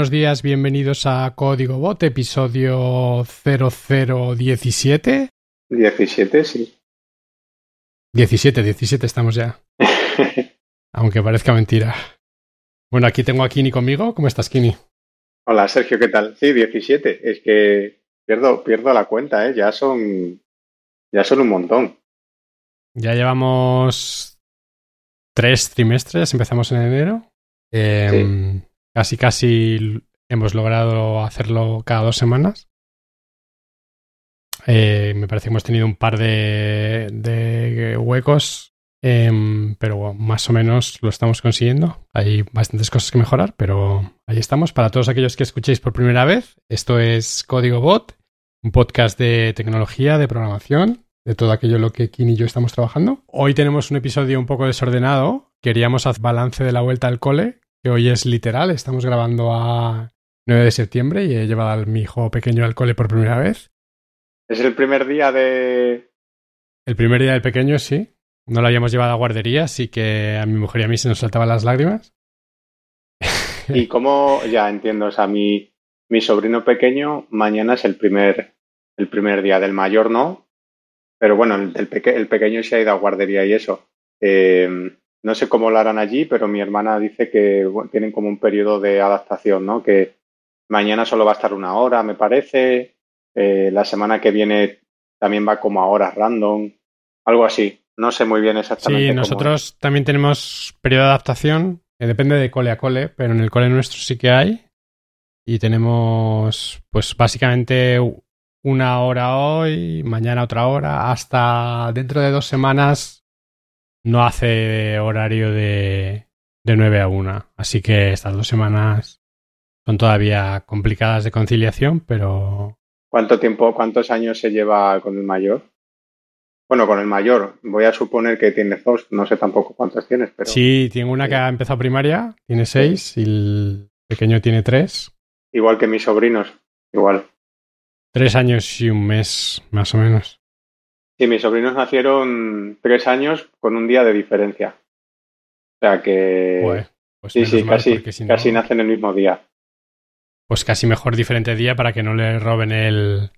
buenos días, bienvenidos a Código Bot, episodio 0017. 17, sí. 17, 17 estamos ya. Aunque parezca mentira. Bueno, aquí tengo a Kini conmigo. ¿Cómo estás, Kini? Hola, Sergio, ¿qué tal? Sí, 17. Es que pierdo, pierdo la cuenta, ¿eh? Ya son, ya son un montón. Ya llevamos tres trimestres, empezamos en enero. Eh, Casi, casi hemos logrado hacerlo cada dos semanas. Eh, me parece que hemos tenido un par de, huecos, eh, pero más o menos lo estamos consiguiendo. Hay bastantes cosas que mejorar, pero ahí estamos. Para todos aquellos que escuchéis por primera vez, esto es Código Bot, un podcast de tecnología, de programación, de todo aquello en lo que Kim y yo estamos trabajando. Hoy tenemos un episodio un poco desordenado. Queríamos hacer balance de la vuelta al cole, que hoy es literal. Estamos grabando a 9 de septiembre y he llevado a mi hijo pequeño al cole por primera vez. ¿Es el primer día de...? El primer día del pequeño, sí. No lo habíamos llevado a guardería, así que a mi mujer y a mí se nos saltaban las lágrimas. ¿Y cómo? Ya entiendo, o sea, mi, mi sobrino pequeño mañana es el primer, el primer día del mayor, ¿no? Pero bueno, el, el, peque, el pequeño se ha ido a guardería y eso. Eh, no sé cómo lo harán allí, pero mi hermana dice que bueno, tienen como un periodo de adaptación, ¿no? Que mañana solo va a estar una hora, me parece. Eh, la semana que viene también va como a horas random, algo así. No sé muy bien exactamente. Sí, nosotros también tenemos periodo de adaptación, que depende de cole a cole, pero en el cole nuestro sí que hay. Y tenemos, pues básicamente una hora hoy, mañana otra hora, hasta dentro de dos semanas no hace horario de, de 9 a 1. Así que estas dos semanas son todavía complicadas de conciliación, pero... ¿Cuánto tiempo, cuántos años se lleva con el mayor? Bueno, con el mayor, voy a suponer que tiene dos, no sé tampoco cuántos tienes, pero... Sí, tiene una que ha empezado primaria, tiene seis, y el pequeño tiene tres. Igual que mis sobrinos, igual. Tres años y un mes, más o menos. Sí, mis sobrinos nacieron tres años con un día de diferencia. O sea que. Ué, pues sí, sí, casi, si no... casi nacen el mismo día. Pues casi mejor diferente día para que no le roben el.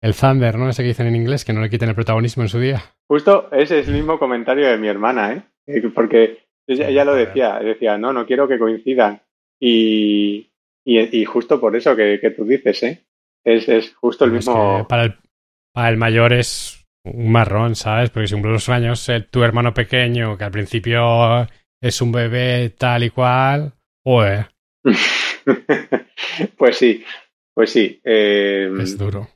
El Thunder, ¿no? Ese que dicen en inglés, que no le quiten el protagonismo en su día. Justo ese es el mismo comentario de mi hermana, ¿eh? Porque ella, ella lo decía, decía, no, no quiero que coincidan. Y, y, y justo por eso que, que, tú dices, ¿eh? Es, es justo el mismo. que para el, para el mayor es un marrón, ¿sabes? Porque si cumples los años, el, tu hermano pequeño, que al principio es un bebé tal y cual, pues. pues sí, pues sí. Eh, es duro.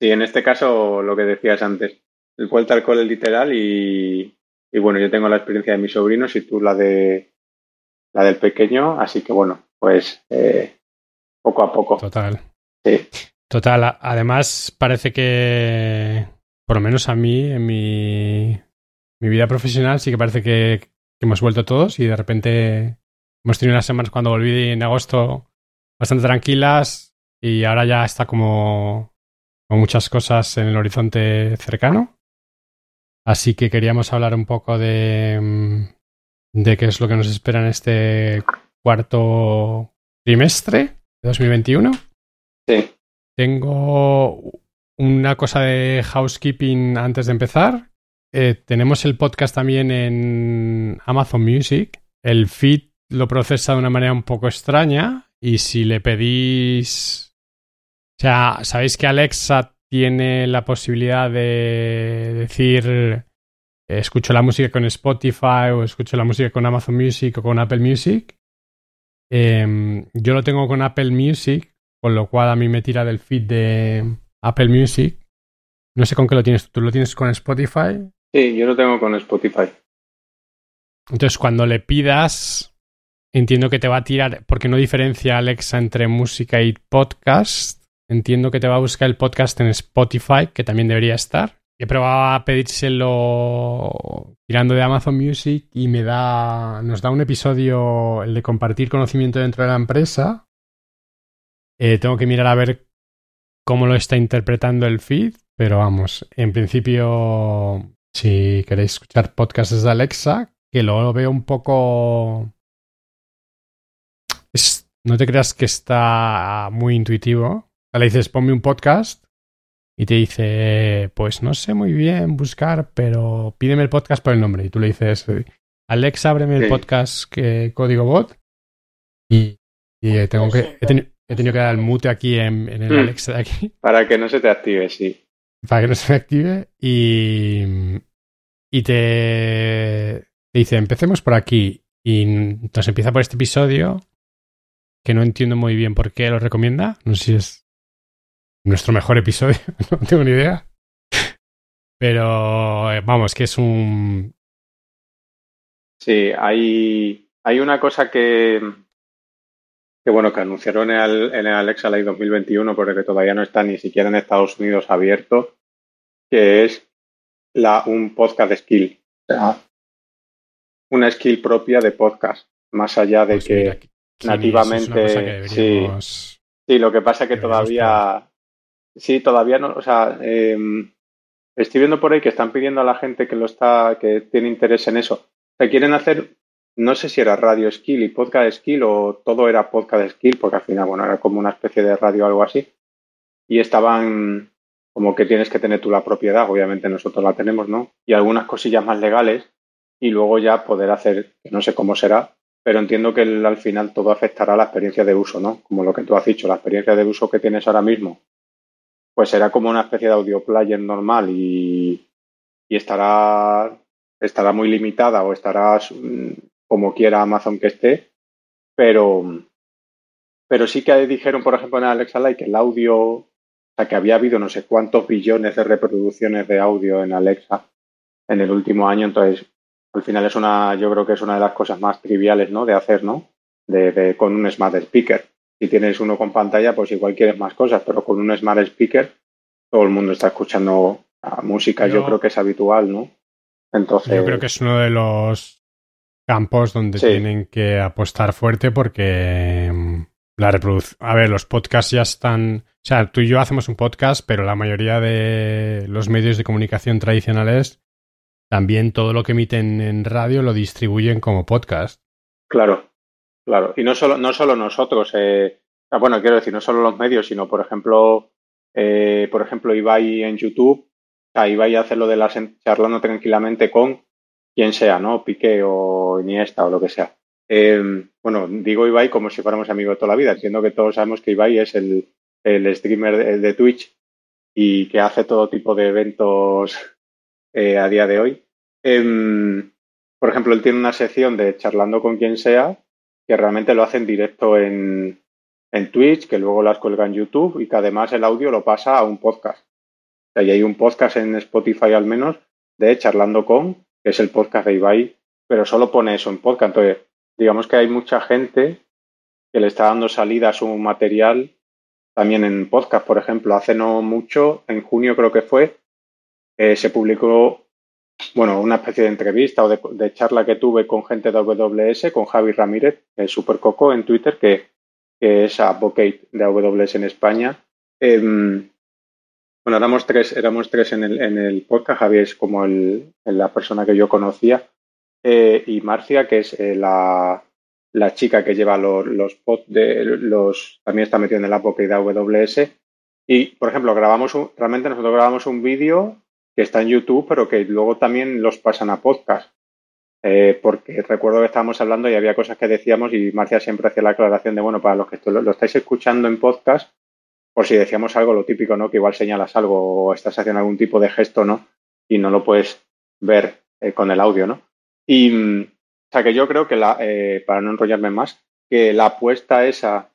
Sí, en este caso lo que decías antes, el vuelta al cole literal y, y bueno, yo tengo la experiencia de mis sobrinos y tú la de la del pequeño, así que bueno, pues eh, poco a poco. Total. Sí. Total, además parece que, por lo menos a mí, en mi, mi vida profesional, sí que parece que, hemos vuelto todos y de repente hemos tenido unas semanas cuando volví en agosto bastante tranquilas y ahora ya está como con muchas cosas en el horizonte cercano. Así que queríamos hablar un poco de, de qué es lo que nos espera en este cuarto trimestre de 2021. Sí. Tengo una cosa de housekeeping antes de empezar. Eh, tenemos el podcast también en Amazon Music. El feed lo procesa de una manera un poco extraña y si le pedís... O sea, sabéis que Alexa tiene la posibilidad de decir escucho la música con Spotify o escucho la música con Amazon Music o con Apple Music. Eh, yo lo tengo con Apple Music con lo cual a mí me tira del feed de Apple Music. No sé con qué lo tienes. ¿Tú lo tienes con Spotify? Sí, yo lo tengo con Spotify. Entonces, cuando le pidas, entiendo que te va a tirar, porque no diferencia Alexa entre música y podcast. Entiendo que te va a buscar el podcast en Spotify, que también debería estar. He probado a pedírselo tirando de Amazon Music y me da, nos da un episodio, el de compartir conocimiento dentro de la empresa, eh, tengo que mirar a ver cómo lo está interpretando el feed, pero vamos, en principio, si queréis escuchar podcasts de Alexa, que lo veo un poco... Es, no te creas que está muy intuitivo. le dices, ponme un podcast y te dice, pues no sé muy bien buscar, pero pídeme el podcast por el nombre. Y tú le dices, Alexa, ábreme el podcast que Código Bot. Y, tengo que, he, tenido que dar el mute aquí en, el mm. Alexa de aquí. Para que no se te active, sí. Para que no se me active. Y, y te, te dice, empecemos por aquí. Y entonces empieza por este episodio que no entiendo muy bien por qué lo recomienda. No sé si es nuestro mejor episodio, no tengo ni idea. Pero eh, vamos, que es un... Sí, hay, hay una cosa que, que bueno, que anunciaron en el, en el Alexa Live 2021, porque todavía no está ni siquiera en Estados Unidos abierto, que es la, un podcast skill. O sea, una skill propia de podcast, más allá de pues que nativamente... sí, sí, lo que pasa es que todavía Sí, todavía no, o sea, em, estoy viendo por ahí que están pidiendo a la gente que lo está, que tiene interés en eso. que quieren hacer, no sé si era radio skill y podcast skill o todo era podcast skill, porque al final, bueno, era como una especie de radio o algo así. Y estaban como que tienes que tener tú la propiedad, obviamente nosotros la tenemos, ¿no? Y algunas cosillas más legales y luego ya poder hacer, no sé cómo será, pero entiendo que al final todo afectará a la experiencia de uso, ¿no? Como lo que tú has dicho, la experiencia de uso que tienes ahora mismo pues será como una especie de audio player normal y, estará, estará muy limitada o estará mm, como quiera Amazon que esté, pero, pero sí que dijeron, por ejemplo, en Alexa Live que el audio, o sea, que había habido no sé cuántos billones de reproducciones de audio en Alexa en el último año, entonces al final es una, yo creo que es una de las cosas más triviales, ¿no? De hacer, ¿no? de, con un smart speaker. Si tienes uno con pantalla, pues igual quieres más cosas, pero con un smart speaker todo el mundo está escuchando música, yo, creo que es habitual, ¿no? Entonces. Yo creo que es uno de los campos donde tienen que apostar fuerte porque mm, la reproducción. A ver, los podcasts ya están. O sea, tú y yo hacemos un podcast, pero la mayoría de los medios de comunicación tradicionales también todo lo que emiten en radio lo distribuyen como podcast. Claro. Claro, y no solo, no solo nosotros, eh, ah, bueno, quiero decir, no solo los medios, sino, por ejemplo, eh, por ejemplo, Ibai en YouTube, o Ibai hace lo de las charlando tranquilamente con quien sea, ¿no? Piqué o Iniesta o lo que sea. Eh, bueno, digo Ibai como si fuéramos amigos toda la vida, entiendo que todos sabemos que Ibai es el, streamer de, Twitch y que hace todo tipo de eventos a día de hoy. Em, por ejemplo, él tiene una sección de charlando con quien sea que realmente lo hacen directo en, en Twitch, que luego las cuelga en YouTube y que además el audio lo pasa a un podcast. O y hay un podcast en Spotify al menos de Charlando con, que es el podcast de Ibai, pero solo pone eso en podcast. Entonces, digamos que hay mucha gente que le está dando salida a su material también en podcast. Por ejemplo, hace no mucho, en junio creo que fue, eh, se publicó bueno, una especie de entrevista o de, charla que tuve con gente de AWS, con Javi Ramírez, el Super Coco en Twitter, que, es advocate de AWS en España. Em, bueno, éramos tres, éramos tres en el, en el podcast. Javi es como el, la persona que yo conocía. Eh, y Marcia, que es eh, la, chica que lleva los, los de los, también está metida en el advocate de AWS. Y, por ejemplo, grabamos un, realmente nosotros grabamos un vídeo que está en YouTube, pero que luego también los pasan a podcast. Eh, porque recuerdo que estábamos hablando y había cosas que decíamos y Marcia siempre hacía la aclaración de, bueno, para los que lo, estáis escuchando en podcast, por si decíamos algo, lo típico, ¿no? Que igual señalas algo o estás haciendo algún tipo de gesto, ¿no? Y no lo puedes ver eh, con el audio, ¿no? Y, mm, o sea, que yo creo que, la, eh, para no enrollarme más, que la apuesta esa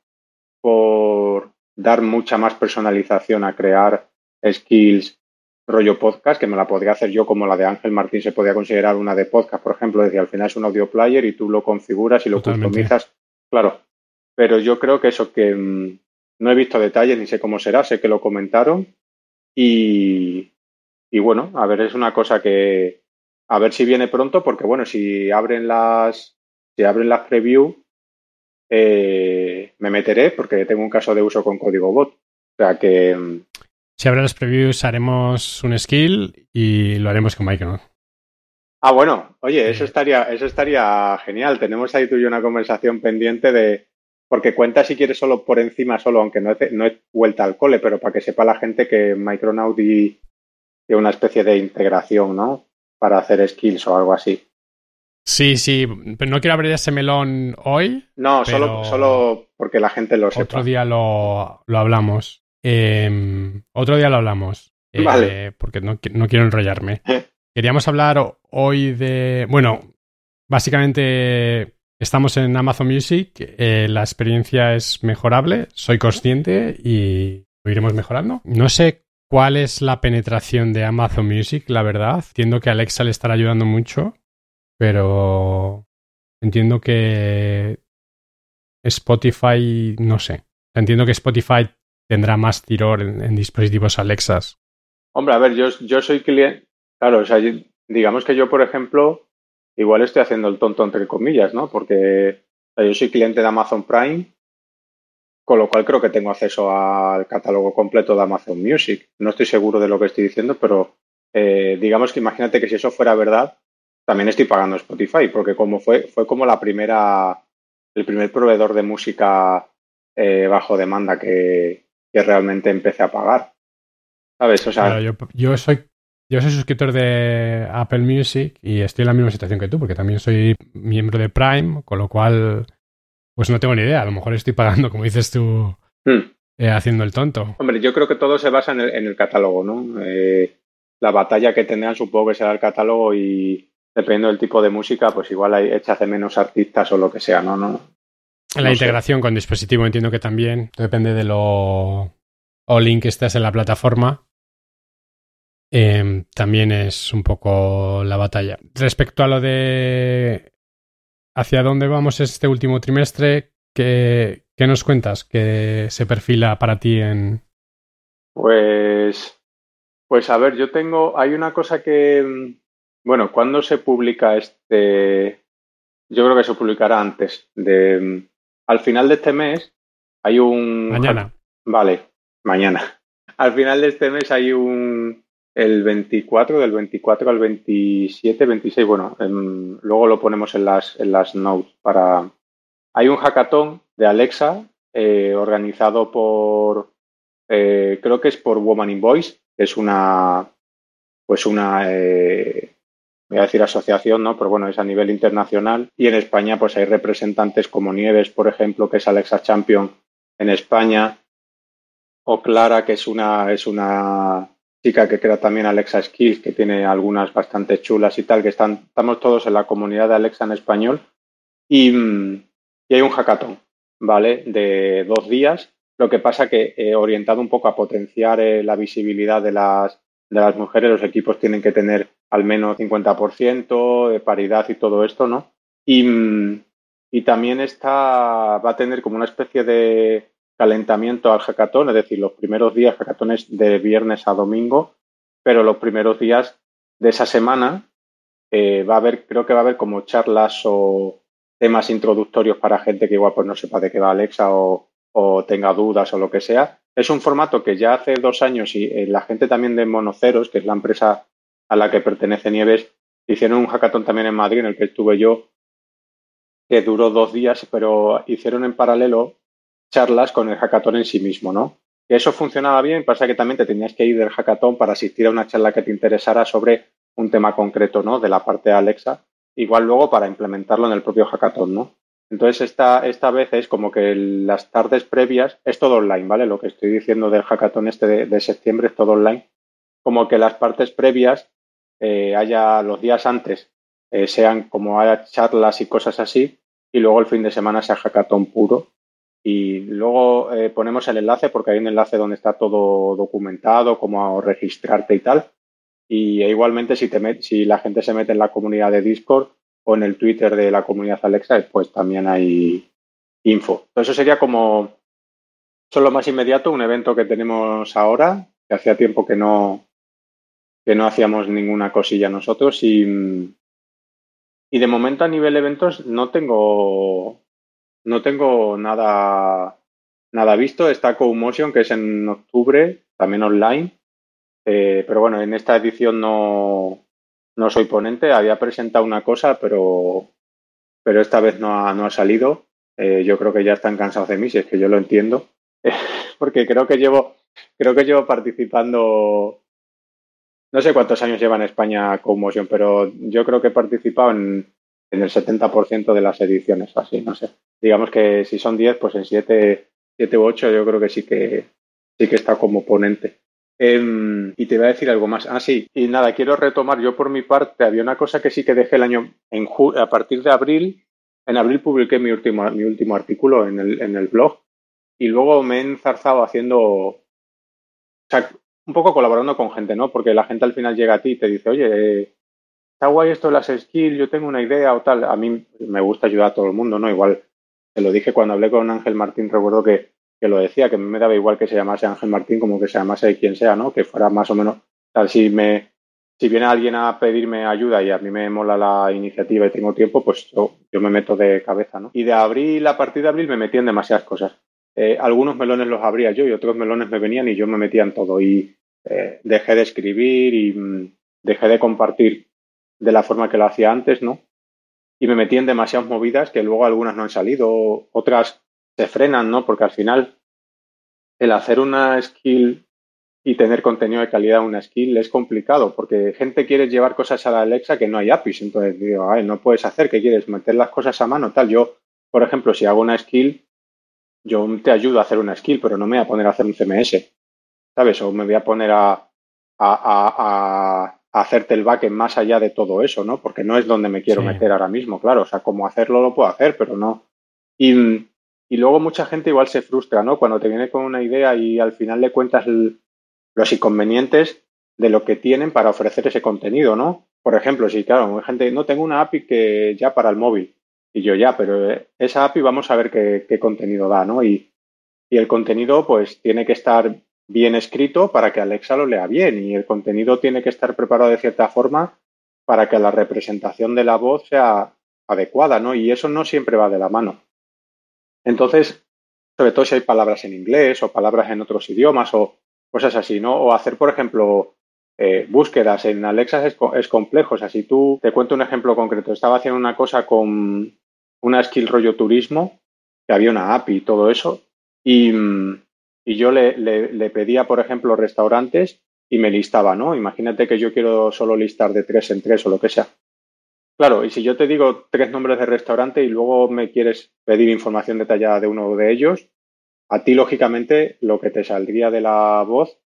por dar mucha más personalización a crear skills rollo podcast, que me la podría hacer yo como la de Ángel Martín se podía considerar una de podcast, por ejemplo, decía, al final es un audio player y tú lo configuras y lo customizas. Claro, pero yo creo que eso que mm, no he visto detalles ni sé cómo será, sé que lo comentaron y, y bueno, a ver, es una cosa que a ver si viene pronto, porque bueno, si abren las si abren las preview, eh, me meteré porque tengo un caso de uso con código bot. O sea que mm, si habrá las previews, haremos un skill y lo haremos con Michael. Ah, bueno, oye, eso estaría, eso estaría genial. Tenemos ahí tú y yo una conversación pendiente de, porque cuenta si quieres solo por encima, solo, aunque no es, no es vuelta al cole, pero para que sepa la gente que Micronaut y, una especie de integración, ¿no? Para hacer skills o algo así. Sí, sí, pero no quiero abrir ese melón hoy. No, solo, solo porque la gente lo sepa. Otro día lo, lo hablamos. Em, otro día lo hablamos. Eh, vale. Porque no, no, quiero enrollarme. Queríamos hablar hoy de. Bueno, básicamente estamos en Amazon Music. Eh, la experiencia es mejorable, soy consciente y lo iremos mejorando. No sé cuál es la penetración de Amazon Music, la verdad. Entiendo que Alexa le estará ayudando mucho pero entiendo que Spotify, no sé. Entiendo que Spotify tendrá más tirón en, dispositivos Alexas. Hombre, a ver, yo, yo soy cliente. Claro, o sea, digamos que yo, por ejemplo, igual estoy haciendo el tonto entre comillas, ¿no? Porque yo soy cliente de Amazon Prime, con lo cual creo que tengo acceso al catálogo completo de Amazon Music. No estoy seguro de lo que estoy diciendo, pero eh, digamos que imagínate que si eso fuera verdad, también estoy pagando Spotify, porque como fue, fue como la primera, el primer proveedor de música eh, bajo demanda que, realmente empecé a pagar. ¿Sabes? O sea, yo, soy yo soy suscriptor de Apple Music y estoy en la misma situación que tú, porque también soy miembro de Prime, con lo cual, pues no tengo ni idea. A lo mejor estoy pagando, como dices tú, hmm. eh, haciendo el tonto. Hombre, yo creo que todo se basa en el, en el catálogo, ¿no? Eh, la batalla que tendrán supongo que será el catálogo y, dependiendo del tipo de música, pues igual hay echas de menos artistas o lo que sea, ¿no? no, la integración con dispositivo entiendo que también depende de lo link que estés en la plataforma. Em, también es un poco la batalla. Respecto a lo de hacia dónde vamos este último trimestre, ¿qué, qué nos cuentas que se perfila para ti en...? Pues, pues a ver, yo tengo, hay una cosa que, bueno, ¿cuándo se publica este? Yo creo que se publicará antes. De, al final de este mes hay un. Mañana. Vale, mañana. Al final de este mes hay un. El 24, del 24 al 27, 26, bueno, luego lo ponemos en las, en las notes para. Hay un hackathon de Alexa eh, organizado por. Eh, creo que es por Woman in Voice, que es una. Pues una. Eh, voy a decir asociación, ¿no? Pero bueno, es a nivel internacional. Y en España, pues hay representantes como Nieves, por ejemplo, que es Alexa Champion en España, o Clara, que es una, es una chica que crea también Alexa Skills, que tiene algunas bastante chulas y tal, que están, estamos todos en la comunidad de Alexa en español. Y, hay un hackathon, ¿vale? De dos días. Lo que pasa que he orientado un poco a potenciar eh, la visibilidad de las, de las mujeres, los equipos tienen que tener al menos 50% de paridad y todo esto, ¿no? Y, también está, va a tener como una especie de calentamiento al hackathon, es decir, los primeros días, hackatones de viernes a domingo, pero los primeros días de esa semana eh, va a haber, creo que va a haber como charlas o temas introductorios para gente que igual pues no sepa de qué va Alexa o, tenga dudas o lo que sea. Es un formato que ya hace dos años y eh, la gente también de Monoceros, que es la empresa a la que pertenece Nieves, hicieron un hackathon también en Madrid en el que estuve yo, que duró dos días, pero hicieron en paralelo charlas con el hackathon en sí mismo, ¿no? Que eso funcionaba bien, pasa que también te tenías que ir del hackathon para asistir a una charla que te interesara sobre un tema concreto, ¿no? De la parte de Alexa, igual luego para implementarlo en el propio hackathon, ¿no? Entonces, esta, esta vez es como que las tardes previas es todo online, ¿vale? Lo que estoy diciendo del hackathon este de, septiembre es todo online. Como que las partes previas eh, haya los días antes, eh, sean como haya charlas y cosas así, y luego el fin de semana sea hackathon puro. Y luego eh, ponemos el enlace porque hay un enlace donde está todo documentado, como registrarte y tal. Y igualmente si, te si la gente se mete en la comunidad de Discord o en el Twitter de la comunidad Alexa, pues también hay info. Eso sería como, solo más inmediato, un evento que tenemos ahora, que hacía tiempo que no, que no hacíamos ninguna cosilla nosotros y, y de momento a nivel eventos no tengo no tengo nada nada visto. Está CoMotion que es en octubre, también online. Eh, pero bueno, en esta edición no, no soy ponente. Había presentado una cosa, pero, pero esta vez no ha, no ha salido. eh, yo creo que ya están cansados de mí, si es que yo lo entiendo, porque creo que llevo, creo que llevo participando, no sé cuántos años lleva en España Motion, pero yo creo que he participado en, en el 70% de las ediciones, así, no sé. Digamos que si son 10, pues en 7, 7 u 8 yo creo que sí que sí que está como ponente. Em, y te voy a decir algo más. Ah, sí, y nada, quiero retomar. Yo por mi parte había una cosa que sí que dejé el año en a partir de abril. En abril publiqué mi último, mi último artículo en el, en el blog y luego me he enzarzado haciendo, o sea, un poco colaborando con gente, ¿no? Porque la gente al final llega a ti y te dice, oye, está guay esto las skills, yo tengo una idea o tal. A mí me gusta ayudar a todo el mundo, ¿no? Igual, te lo dije cuando hablé con Ángel Martín, recuerdo que, que lo decía, que me daba igual que se llamase Ángel Martín como que se llamase quien sea, ¿no? Que fuera más o menos, tal, si me, si viene alguien a pedirme ayuda y a mí me mola la iniciativa y tengo tiempo, pues yo, yo me meto de cabeza, ¿no? Y de abril, a partir de abril, me metí en demasiadas cosas. Eh, algunos melones los abría yo y otros melones me venían y yo me metía en todo. Y eh, dejé de escribir y mm, dejé de compartir de la forma que lo hacía antes, ¿no? Y me metí en demasiadas movidas que luego algunas no han salido, otras se frenan, ¿no? Porque al final el hacer una skill y tener contenido de calidad en una skill es complicado porque gente quiere llevar cosas a la Alexa que no hay APIs. Entonces digo, ay, no puedes hacer, ¿qué quieres? Meter las cosas a mano, tal. Yo, por ejemplo, si hago una skill, yo te ayudo a hacer una skill, pero no me voy a poner a hacer un CMS, ¿sabes? O me voy a poner a, a, a, hacerte el backend más allá de todo eso, ¿no? Porque no es donde me quiero meter ahora mismo, claro. O sea, como hacerlo lo puedo hacer, pero no. Y, y, luego mucha gente igual se frustra, ¿no? Cuando te viene con una idea y al final le cuentas los inconvenientes de lo que tienen para ofrecer ese contenido, ¿no? Por ejemplo, si, claro, hay gente, no tengo una API que ya para el móvil. Y yo ya, pero esa API vamos a ver qué, qué contenido da, ¿no? Y, y el contenido pues tiene que estar bien escrito para que Alexa lo lea bien y el contenido tiene que estar preparado de cierta forma para que la representación de la voz sea adecuada, ¿no? Y eso no siempre va de la mano. Entonces, sobre todo si hay palabras en inglés o palabras en otros idiomas o cosas así, ¿no? O hacer, por ejemplo, eh, búsquedas en Alexa es, es, complejo. O sea, si tú te cuento un ejemplo concreto, estaba haciendo una cosa con una skill rollo turismo, que había una API y todo eso, y, mm, y yo le, le, pedía, por ejemplo, restaurantes y me listaba, ¿no? Imagínate que yo quiero solo listar de tres en tres o lo que sea. Claro, y si yo te digo tres nombres de restaurante y luego me quieres pedir información detallada de uno de ellos, a ti, lógicamente, lo que te saldría de la voz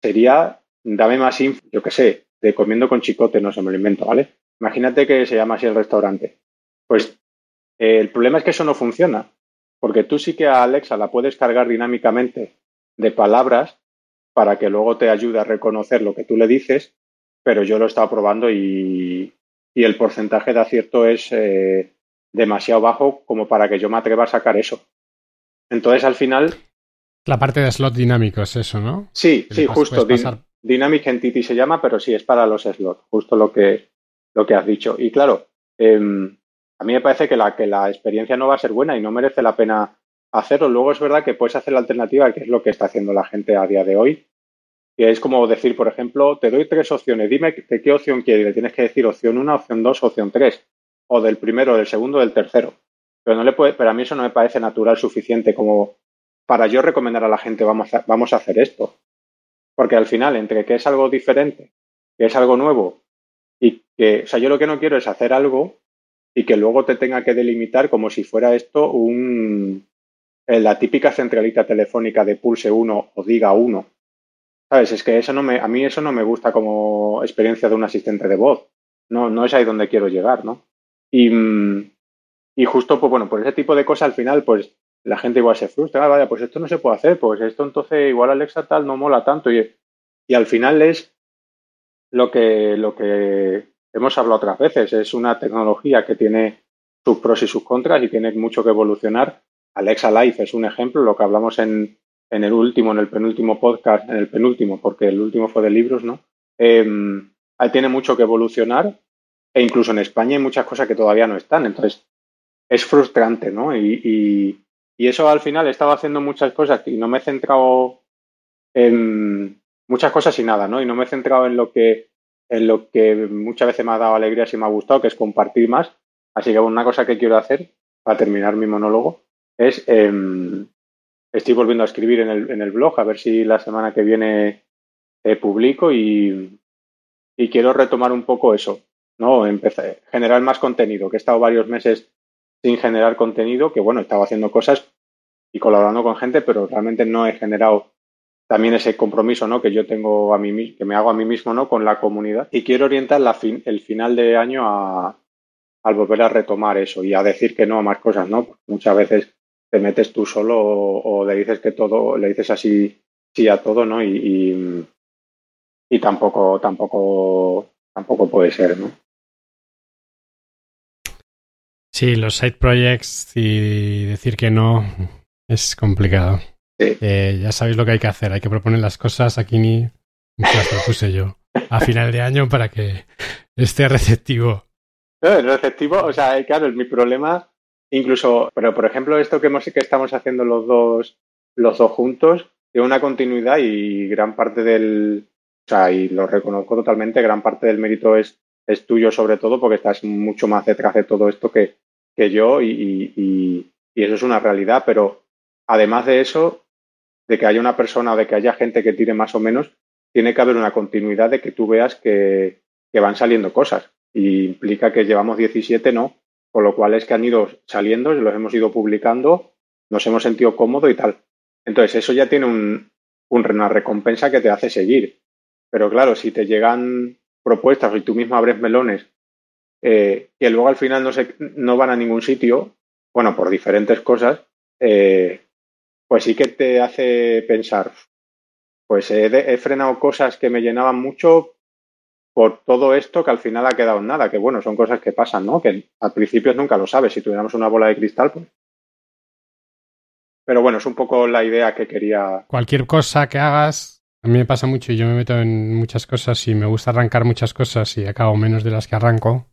sería, dame más info, yo qué sé, de comiendo con chicote, no se me lo invento, ¿vale? Imagínate que se llama así el restaurante. Pues eh, el problema es que eso no funciona. Porque tú sí que a Alexa la puedes cargar dinámicamente de palabras para que luego te ayude a reconocer lo que tú le dices, pero yo lo he estado probando y, y el porcentaje de acierto es eh, demasiado bajo como para que yo me atreva a sacar eso. Entonces, al final... La parte de slot dinámico es eso, ¿no? Sí, sí, justo. Dynamic Entity se llama, pero sí, es para los slots, justo lo que, lo que has dicho. Y claro, eh, a mí me parece que la, que la experiencia no va a ser buena y no merece la pena hacerlo. Luego es verdad que puedes hacer la alternativa, que es lo que está haciendo la gente a día de hoy. Y es como decir, por ejemplo, te doy tres opciones, dime de qué opción quieres. Le tienes que decir opción 1, opción 2, opción 3. O del primero, del segundo, del tercero. Pero, no le puede, pero a mí eso no me parece natural suficiente como para yo recomendar a la gente vamos a, vamos a hacer esto. Porque al final, entre que es algo diferente, que es algo nuevo, y que, o sea, yo lo que no quiero es hacer algo y que luego te tenga que delimitar como si fuera esto un eh, la típica centralita telefónica de pulse 1 o diga 1. ¿Sabes? Es que eso no me, a mí eso no me gusta como experiencia de un asistente de voz. No, no es ahí donde quiero llegar, ¿no? Y, mm, y justo, pues bueno, por ese tipo de cosas al final, pues la gente igual se frustra, ah, vaya, pues esto no se puede hacer, pues esto entonces igual Alexa tal no mola tanto. Y, y al final es lo que, lo que hemos hablado otras veces, es una tecnología que tiene sus pros y sus contras y tiene mucho que evolucionar. Alexa Life es un ejemplo, lo que hablamos en, el último, en el penúltimo podcast, en el penúltimo, porque el último fue de libros, ¿no? Eh, tiene mucho que evolucionar e incluso en España hay muchas cosas que todavía no están. Entonces, es frustrante, ¿no? Y eso al final he estado haciendo muchas cosas y no me he centrado en muchas cosas y nada, ¿no? Y no me he centrado en lo que en lo que muchas veces me ha dado alegría y me ha gustado, que es compartir más. Así que una cosa que quiero hacer, para terminar mi monólogo, es, em, estoy volviendo a escribir en el, en el blog, a ver si la semana que viene eh, publico y, y quiero retomar un poco eso, ¿no? Empezar, generar más contenido, que he estado varios meses sin generar contenido, que bueno, estaba haciendo cosas y colaborando con gente, pero realmente no he generado también ese compromiso, ¿no? Que yo tengo a mí, que me hago a mí mismo, ¿no? Con la comunidad y quiero orientar la el final de año a, al volver a retomar eso y a decir que no a más cosas, ¿no? muchas veces te metes tú solo o, le dices que todo, le dices así sí a todo, ¿no? y, y tampoco, tampoco, tampoco puede ser, ¿no? Sí, los side projects y decir que no es complicado. Eh, ya sabéis lo que hay que hacer, hay que proponer las cosas. Aquí ni las propuse yo a final de año para que esté receptivo. No, receptivo, o sea, claro, es mi problema. Incluso, pero por ejemplo, esto que, hemos, que estamos haciendo los dos, los dos juntos, tiene una continuidad y gran parte del, o sea, y lo reconozco totalmente, gran parte del mérito es, es tuyo sobre todo porque estás mucho más detrás de todo esto que, que yo y, y, eso es una realidad, pero además de eso, de que haya una persona o de que haya gente que tire más o menos, tiene que haber una continuidad de que tú veas que, van saliendo cosas y implica que llevamos 17, ¿no? Con lo cual es que han ido saliendo, los hemos ido publicando, nos hemos sentido cómodo y tal. Entonces, eso ya tiene un, una recompensa que te hace seguir. Pero claro, si te llegan propuestas y tú mismo abres melones eh, que luego al final no, se, no van a ningún sitio, bueno, por diferentes cosas, eh, pues sí que te hace pensar, pues he, frenado cosas que me llenaban mucho por todo esto que al final ha quedado en nada, que bueno, son cosas que pasan, ¿no? Que al principio nunca lo sabes, si tuviéramos una bola de cristal, pues... Pero bueno, es un poco la idea que quería... Cualquier cosa que hagas a mí me pasa mucho y yo me meto en muchas cosas y me gusta arrancar muchas cosas y acabo menos de las que arranco.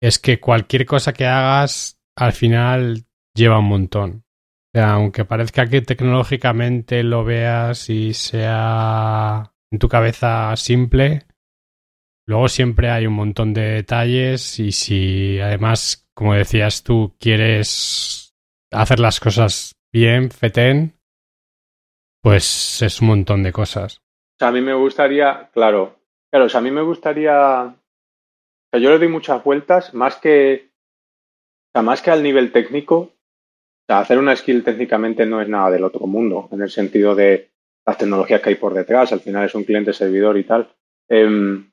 Es que cualquier cosa que hagas al final lleva un montón. Sea, aunque parezca que tecnológicamente lo veas y sea en tu cabeza simple, luego siempre hay un montón de detalles y si además, como decías tú, quieres hacer las cosas bien, feten, pues es un montón de cosas. O sea, a mí me gustaría, claro, claro, o sea, a mí me gustaría, yo le doy muchas vueltas, más que, más que al nivel técnico, sea, hacer una skill técnicamente no es nada del otro mundo, en el sentido de las tecnologías que hay por detrás, al final es un cliente servidor y tal. Em,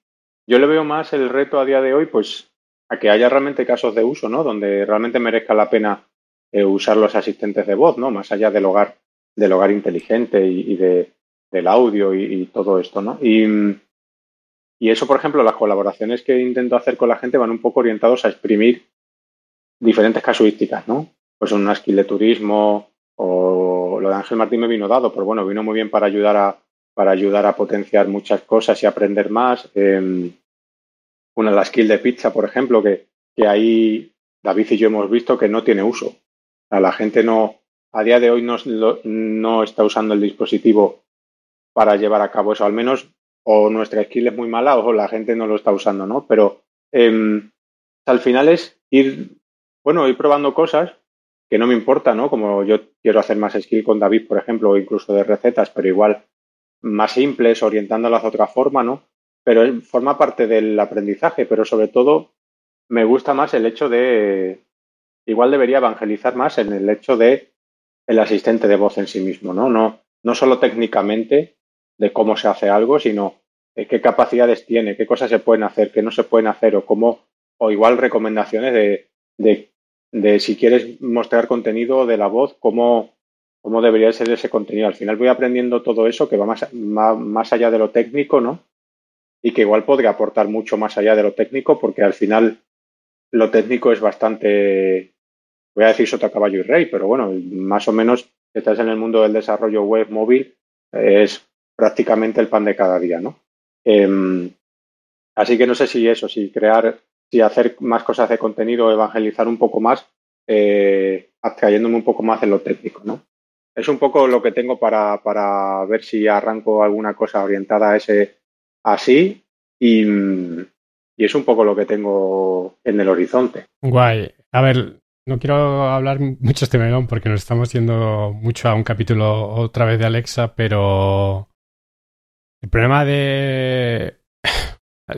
yo le veo más el reto a día de hoy, pues, a que haya realmente casos de uso, ¿no? Donde realmente merezca la pena eh, usar los asistentes de voz, ¿no? Más allá del hogar del hogar inteligente y, de, del audio y, todo esto, ¿no? Y, y, eso, por ejemplo, las colaboraciones que intento hacer con la gente van un poco orientados a exprimir diferentes casuísticas, ¿no? Pues skill de turismo o lo de Ángel Martín me vino dado, pero bueno, vino muy bien para ayudar a, para ayudar a potenciar muchas cosas y aprender más. Eh, una de las skill de pizza, por ejemplo, que, que ahí David y yo hemos visto que no tiene uso. O la gente no, a día de hoy no, no, está usando el dispositivo para llevar a cabo eso, al menos o nuestra skill es muy mala o la gente no lo está usando, ¿no? Pero em, al final es ir, bueno, ir probando cosas que no me importa, ¿no? Como yo quiero hacer más skill con David, por ejemplo, o incluso de recetas, pero igual más simples, orientándolas de otra forma, ¿no? Pero forma parte del aprendizaje, pero sobre todo me gusta más el hecho de, igual debería evangelizar más en el hecho de el asistente de voz en sí mismo, ¿no? No, no solo técnicamente de cómo se hace algo, sino qué capacidades tiene, qué cosas se pueden hacer, qué no se pueden hacer, o cómo, o igual recomendaciones de, de, de si quieres mostrar contenido de la voz, cómo, cómo debería ser ese contenido. Al final voy aprendiendo todo eso que va más, más, allá de lo técnico, ¿no? Y que igual podría aportar mucho más allá de lo técnico, porque al final lo técnico es bastante voy a decir sota caballo y rey, pero bueno, más o menos estás en el mundo del desarrollo web móvil, es prácticamente el pan de cada día, ¿no? Em, así que no sé si eso, si crear, si hacer más cosas de contenido, evangelizar un poco más, eh, un poco más en lo técnico, ¿no? Es un poco lo que tengo para, para ver si arranco alguna cosa orientada a ese así y, y es un poco lo que tengo en el horizonte. Guay. A ver, no quiero hablar mucho este melón porque nos estamos yendo mucho a un capítulo otra vez de Alexa, pero el problema de...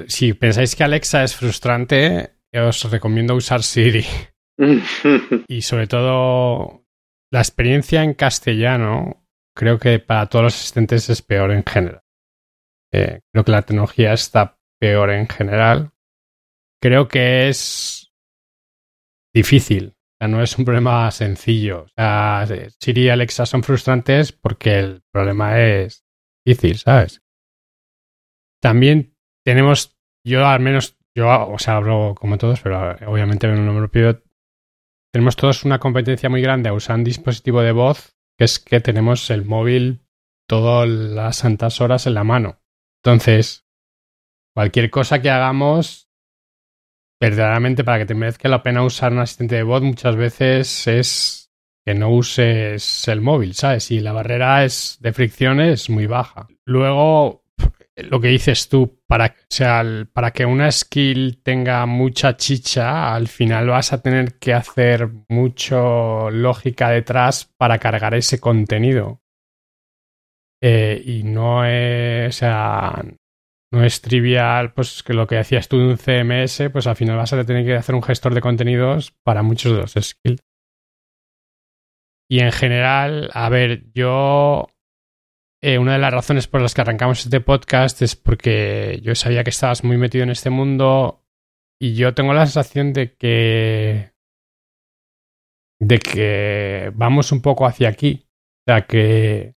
si pensáis que Alexa es frustrante, os recomiendo usar Siri. y sobre todo, la experiencia en castellano creo que para todos los asistentes es peor en general. Eh, creo que la tecnología está peor en general. Creo que es difícil. O sea, no es un problema sencillo. O sea, Siri y Alexa son frustrantes porque el problema es difícil, ¿sabes? También tenemos, yo al menos, yo, o sea, hablo como todos, pero obviamente en un propio, tenemos todos una competencia muy grande a usar un dispositivo de voz, que es que tenemos el móvil todas las santas horas en la mano. Entonces, cualquier cosa que hagamos, verdaderamente para que te merezca la pena usar un asistente de voz, muchas veces es que no uses el móvil, ¿sabes? Y la barrera es de fricción es muy baja. Luego, lo que dices tú, para, sea, para que una skill tenga mucha chicha, al final vas a tener que hacer mucho lógica detrás para cargar ese contenido. Eh, y no es, o sea, no es trivial, pues que lo que hacías tú de un CMS, pues al final vas a tener que hacer un gestor de contenidos para muchos de los skills. Y en general, a ver, yo eh, una de las razones por las que arrancamos este podcast es porque yo sabía que estabas muy metido en este mundo y yo tengo la sensación de que de que vamos un poco hacia aquí. O sea, que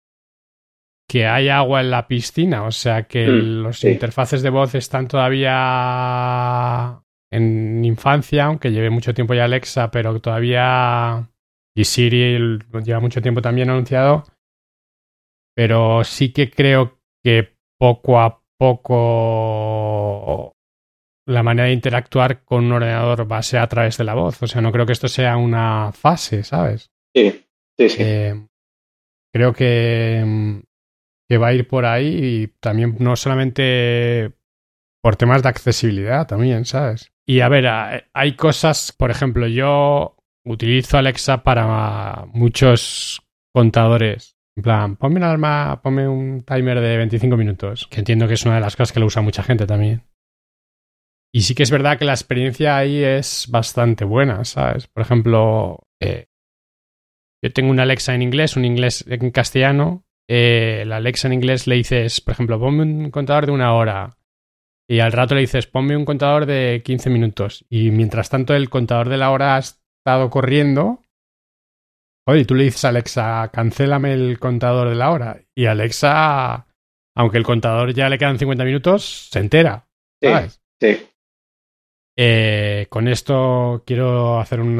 que hay agua en la piscina, o sea que mm, los interfaces de voz están todavía en infancia, aunque lleve mucho tiempo ya Alexa, pero todavía y Siri lleva mucho tiempo también anunciado, pero sí que creo que poco a poco la manera de interactuar con un ordenador va a ser a través de la voz, o sea, no creo que esto sea una fase, ¿sabes? Sí, sí, sí. Eh, creo que que va a ir por ahí y también no solamente por temas de accesibilidad también, ¿sabes? Y a ver, hay cosas, por ejemplo, yo utilizo Alexa para muchos contadores. En plan, ponme una alarma, ponme un timer de 25 minutos, que entiendo que es una de las cosas que lo usa mucha gente también. Y sí que es verdad que la experiencia ahí es bastante buena, ¿sabes? Por ejemplo, eh, yo tengo un Alexa en inglés, un inglés en castellano, eh, la Alexa en inglés le dices, por ejemplo, ponme un contador de una hora. Y al rato le dices, ponme un contador de 15 minutos. Y mientras tanto el contador de la hora ha estado corriendo. Oye, tú le dices a Alexa, cancélame el contador de la hora. Y Alexa, aunque el contador ya le quedan 50 minutos, se entera. ¿sabes? sí. Eh, con esto quiero hacer un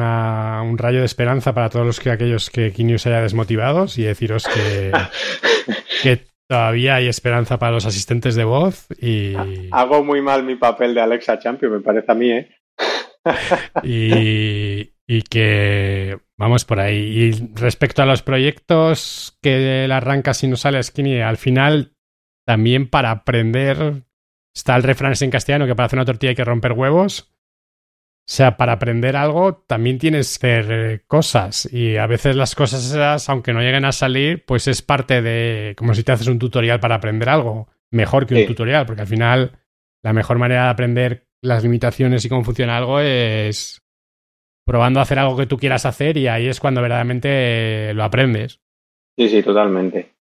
rayo de esperanza para todos los que aquellos que Kinius haya desmotivados y deciros que, que todavía hay esperanza para los asistentes de voz y hago muy mal mi papel de Alexa Champion, me parece a mí, ¿eh? y, y que vamos por ahí. Y respecto a los proyectos que le arrancas y no sale Skinny, al final también para aprender Está el refrán en castellano que para hacer una tortilla hay que romper huevos. O sea, para aprender algo también tienes que hacer eh, cosas y a veces las cosas esas, aunque no lleguen a salir, pues es parte de como si te haces un tutorial para aprender algo, mejor que un tutorial, porque al final la mejor manera de aprender las limitaciones y cómo funciona algo es probando a hacer algo que tú quieras hacer y ahí es cuando verdaderamente lo aprendes. Sí, sí, totalmente.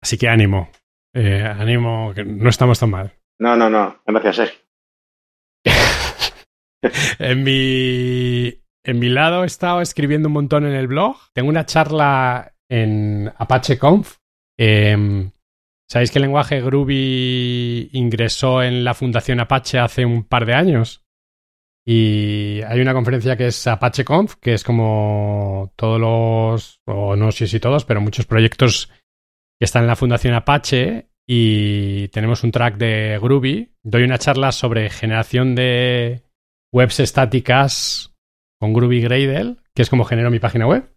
Así que ánimo, eh, ánimo, que no estamos tan mal. No, no, no. Gracias, Sergio. en mi. En mi lado he estado escribiendo un montón en el blog. Tengo una charla en Apache Conf. Em, ¿Sabéis que el lenguaje Groovy ingresó en la Fundación Apache hace un par de años? Y hay una conferencia que es Apache Conf, que es como todos los, o no sé si todos, pero muchos proyectos que están en la Fundación Apache y tenemos un track de Groovy. Doy una charla sobre generación de webs estáticas con Groovy Gradle, que es como genero mi página web.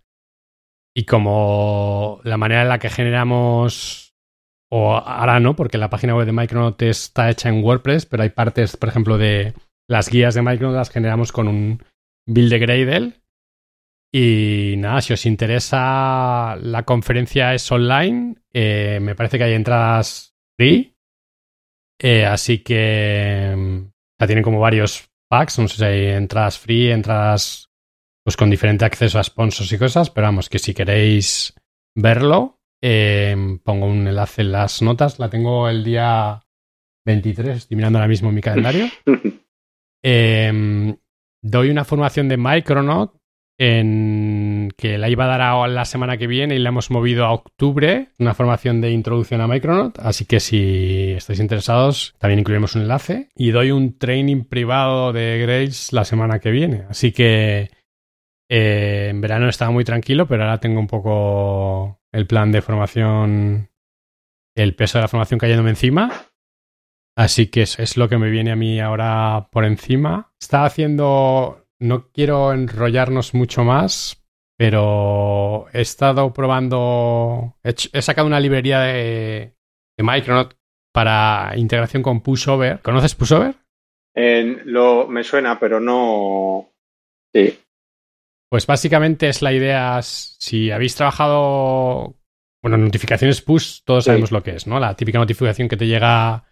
Y como la manera en la que generamos, o ahora no, porque la página web de Micronaut está hecha en WordPress, pero hay partes, por ejemplo, de las guías de Micronaut las generamos con un build de Gradle. Y nada, si os interesa, la conferencia es online. Eh, me parece que hay entradas free. Eh, así que ya mm, tienen como varios packs. No sé si hay entradas free, entradas pues con diferente acceso a sponsors y cosas. Pero vamos, que si queréis verlo, eh, pongo un enlace en las notas. La tengo el día 23. Estoy mirando ahora mismo mi calendario. doy una formación de Micronaut en que la iba a dar la semana que viene y la hemos movido a octubre, una formación de introducción a Micronaut, así que si estáis interesados también incluiremos un enlace. Y doy un training privado de Grace la semana que viene, así que eh, en verano estaba muy tranquilo, pero ahora tengo un poco el plan de formación, el peso de la formación cayéndome encima. Así que eso es lo que me viene a mí ahora por encima. Está haciendo no quiero enrollarnos mucho más, pero he estado probando. He, sacado una librería de, de, Micronaut para integración con Pushover. ¿Conoces Pushover? lo, me suena, pero no. Sí. Pues básicamente es la idea. Si habéis trabajado. Bueno, notificaciones push, todos sabemos lo que es, ¿no? La típica notificación que te llega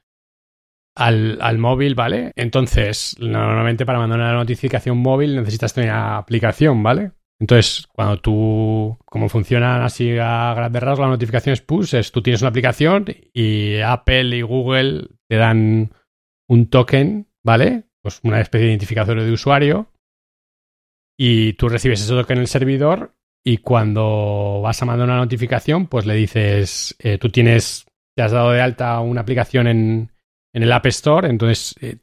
al, móvil, ¿vale? Entonces, normalmente para mandar una notificación móvil necesitas tener una aplicación, ¿vale? Entonces, cuando tú, como funcionan así a grandes rasgos las notificaciones push, es tú tienes una aplicación y Apple y Google te dan un token, ¿vale? Pues una especie de identificador de usuario y tú recibes ese token en el servidor y cuando vas a mandar una notificación, pues le dices, eh, tú tienes, te has dado de alta una aplicación en, en el App Store. Entonces, eh,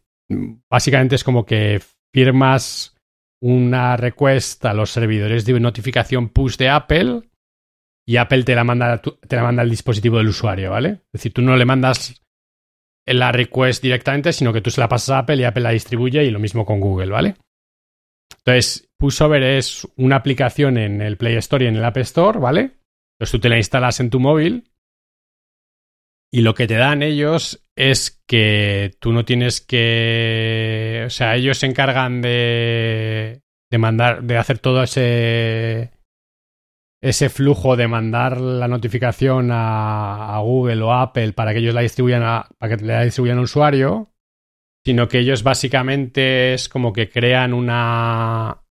básicamente es como que firmas una request a los servidores de notificación push de Apple y Apple te la manda, te la manda al dispositivo del usuario, ¿vale? Es decir, tú no le mandas la request directamente, sino que tú se la pasas a Apple y Apple la distribuye y lo mismo con Google, ¿vale? Entonces, Pushover es una aplicación en el Play Store y en el App Store, ¿vale? Entonces tú te la instalas en tu móvil y lo que te dan ellos es que tú no tienes que. O sea, ellos se encargan de. de mandar. de hacer todo ese. ese flujo de mandar la notificación a, Google o Apple para que ellos la distribuyan a. para que la distribuyan al usuario. Sino que ellos básicamente es como que crean una.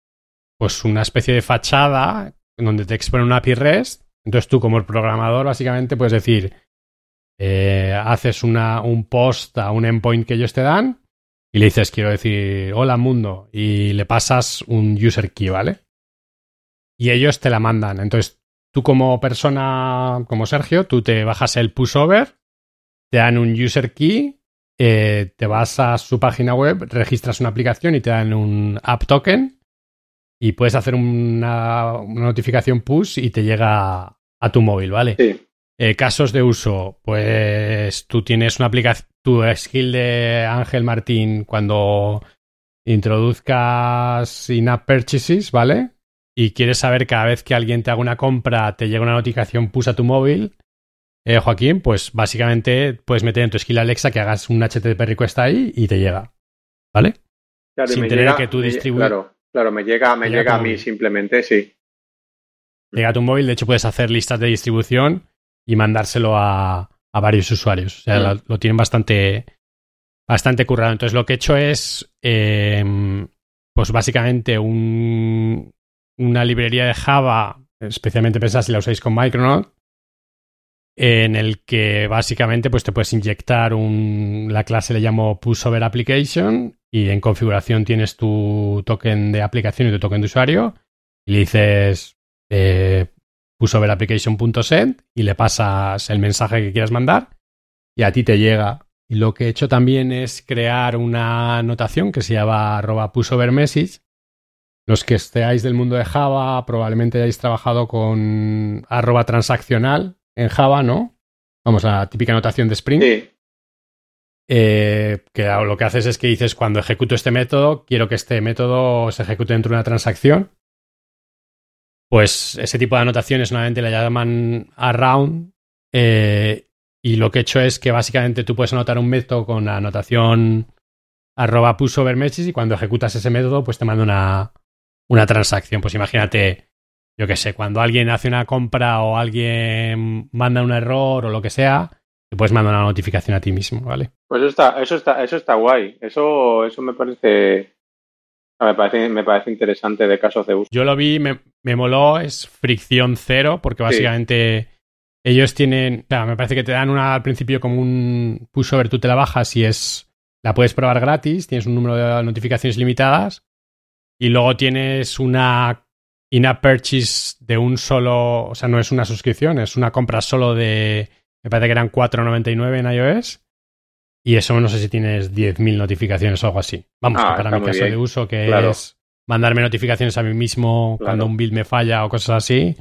pues una especie de fachada donde te exponen una API REST. Entonces tú, como el programador, básicamente puedes decir eh, haces una, un post a un endpoint que ellos te dan y le dices, quiero decir, hola mundo, y le pasas un user key, ¿vale? Y ellos te la mandan. Entonces, tú como persona, como Sergio, tú te bajas el pushover, te dan un user key, eh, te vas a su página web, registras una aplicación y te dan un app token y puedes hacer una, una notificación push y te llega a tu móvil, ¿vale? Sí. Eh, casos de uso, pues tú tienes una aplicación, tu skill de Ángel Martín cuando introduzcas in-app purchases, ¿vale? Y quieres saber cada vez que alguien te haga una compra, te llega una notificación push a tu móvil, eh, Joaquín, pues básicamente puedes meter en tu skill Alexa que hagas un HTTP request ahí y te llega, ¿vale? Claro, Sin tener que tú distribuyas. Claro, claro, me llega, me llega, a mí simplemente, sí. Llega a tu móvil, de hecho puedes hacer listas de distribución y mandárselo a, a varios usuarios. O sea, lo, tienen bastante, bastante currado. Entonces, lo que he hecho es, em, pues básicamente, un, una librería de Java, especialmente pensad si la usáis con Micronaut, en el que básicamente pues te puedes inyectar un, la clase le llamo pushover application y en configuración tienes tu token de aplicación y tu token de usuario y le dices eh, application.send y le pasas el mensaje que quieras mandar y a ti te llega. Y lo que he hecho también es crear una anotación que se llama arroba pushovermessage. Los que estéis del mundo de Java probablemente hayáis trabajado con arroba transaccional en Java, ¿no? Vamos, a la típica anotación de Spring. Eh, que lo que haces es que dices cuando ejecuto este método, quiero que este método se ejecute dentro de una transacción pues ese tipo de anotaciones nuevamente la llaman around. Eh, y lo que he hecho es que básicamente tú puedes anotar un método con la anotación arroba pushovermessages y cuando ejecutas ese método, pues te manda una, una transacción. Pues imagínate, yo qué sé, cuando alguien hace una compra o alguien manda un error o lo que sea, te puedes mandar una notificación a ti mismo, ¿vale? Pues eso está, eso está, eso está guay. Eso, eso me parece, me parece, me parece interesante de casos de uso. Yo lo vi, me, me moló, es fricción cero, porque básicamente ellos tienen, o sea, me parece que te dan una al principio como un pushover, tú te la bajas y es, la puedes probar gratis, tienes un número de notificaciones limitadas y luego tienes una in-app purchase de un solo, o sea, no es una suscripción, es una compra solo de, me parece que eran 4.99 en iOS. Y eso no sé si tienes 10.000 notificaciones o algo así. Vamos, Ah, que para mi caso bien. de uso, que Claro. es mandarme notificaciones a mí mismo Claro. cuando un build me falla o cosas así,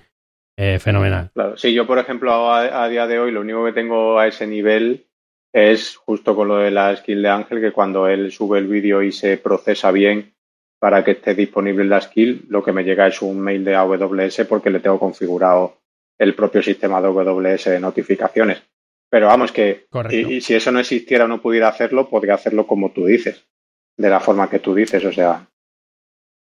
eh, fenomenal. Claro, sí, yo por ejemplo a, a día de hoy lo único que tengo a ese nivel es justo con lo de la skill de Ángel, que cuando él sube el vídeo y se procesa bien para que esté disponible la skill, lo que me llega es un mail de AWS porque le tengo configurado el propio sistema de AWS de notificaciones. Pero vamos que y, y si eso no existiera o no pudiera hacerlo, podría hacerlo como tú dices, de la forma que tú dices, o sea,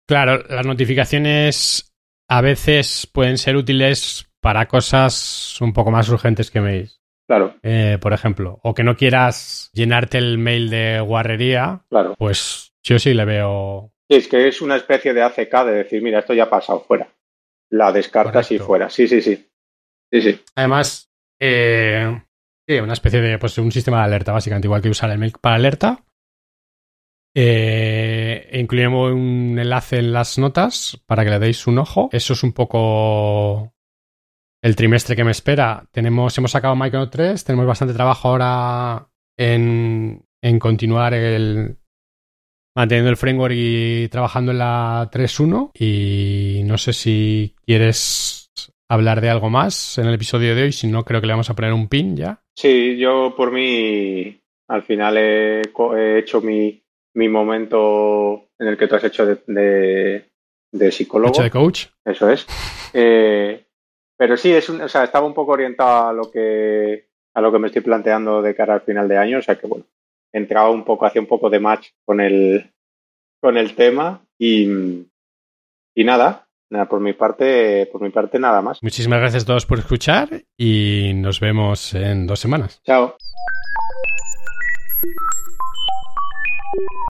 Claro, las notificaciones a veces pueden ser útiles para cosas un poco más urgentes que mails. claro, Eh, por ejemplo, o que no quieras llenarte el mail de guarrería, claro. pues yo sí le veo. Sí, es que es una especie de ACK de decir, mira, esto ya ha pasado fuera. La descartas y Correcto. fuera. Sí, sí, sí. Sí, sí. Además, eh, sí, una especie de pues, un sistema de alerta, básicamente, igual que usar el mail para alerta. Eh, incluimos un enlace en las notas para que le deis un ojo. Eso es un poco el trimestre que me espera. Tenemos, hemos sacado Micronaut 3, tenemos bastante trabajo ahora en, en continuar el manteniendo el framework y trabajando en la 3.1 y no sé si quieres hablar de algo más en el episodio de hoy, si no creo que le vamos a poner un pin ya. Sí, yo por mí al final he, hecho mi, mi momento en el que tú has hecho de, de, de psicólogo. Hecho de coach. Eso es. Eh, pero sí, es un, o sea, estaba un poco orientado a lo que a lo que me estoy planteando de cara al final de año, o sea que bueno, entraba un poco, hacía un poco de match con el con el tema y, y nada, nada, por mi parte, por mi parte nada más. Muchísimas gracias a todos por escuchar y nos vemos en dos semanas. Chao.